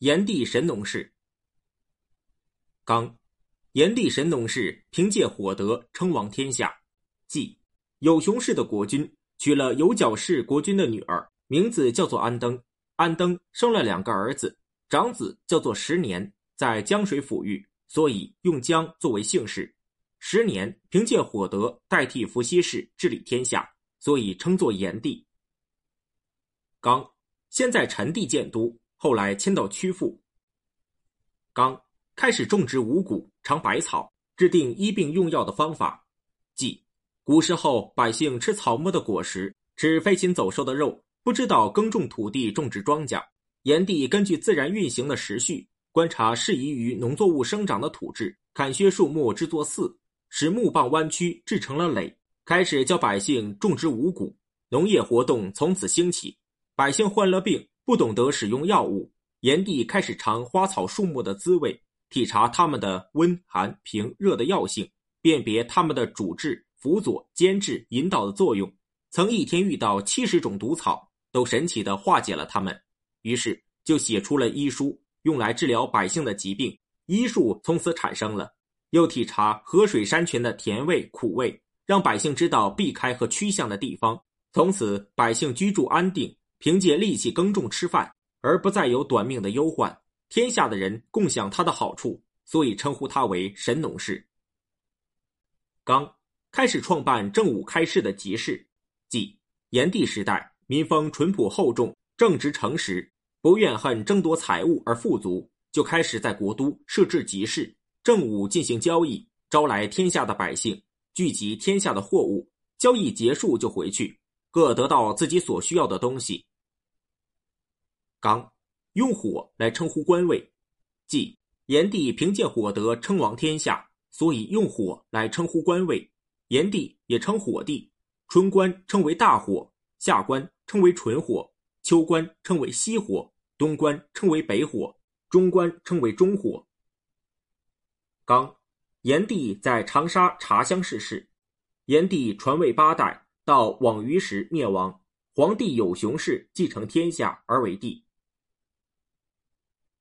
炎帝神农氏。刚，炎帝神农氏凭借火德称王天下。季，有熊氏的国君娶了有角氏国君的女儿，名字叫做安登。安登生了两个儿子，长子叫做十年，在江水抚育，所以用江作为姓氏。十年凭借火德代替伏羲氏治理天下，所以称作炎帝。刚，先在陈地建都，后来迁到曲阜。刚开始种植五谷、尝百草，制定医病用药的方法。即古时候百姓吃草木的果实，吃飞禽走兽的肉。不知道耕种土地、种植庄稼，炎帝根据自然运行的时序，观察适宜于农作物生长的土质，砍削树木制作寺，使木棒弯曲制成了垒，开始教百姓种植五谷，农业活动从此兴起。百姓患了病，不懂得使用药物，炎帝开始尝花草树木的滋味，体察它们的温寒平热的药性，辨别它们的主治、辅佐、监制、引导的作用。曾一天遇到七十种毒草。都神奇的化解了它们，于是就写出了医书，用来治疗百姓的疾病。医术从此产生了。又体察河水山泉的甜味苦味，让百姓知道避开和趋向的地方。从此，百姓居住安定，凭借力气耕种吃饭，而不再有短命的忧患。天下的人共享他的好处，所以称呼他为神农氏。刚开始创办正午开市的集市，即炎帝时代。民风淳朴厚重，正直诚实，不怨恨争夺财物而富足，就开始在国都设置集市，正午进行交易，招来天下的百姓，聚集天下的货物，交易结束就回去，各得到自己所需要的东西。刚用火来称呼官位，即炎帝凭借火德称王天下，所以用火来称呼官位。炎帝也称火帝，春官称为大火，夏官。称为纯火，秋官称为西火，冬官称为北火，中官称为中火。刚，炎帝在长沙茶乡逝世，炎帝传位八代，到网鱼时灭亡，皇帝有熊氏继承天下而为帝。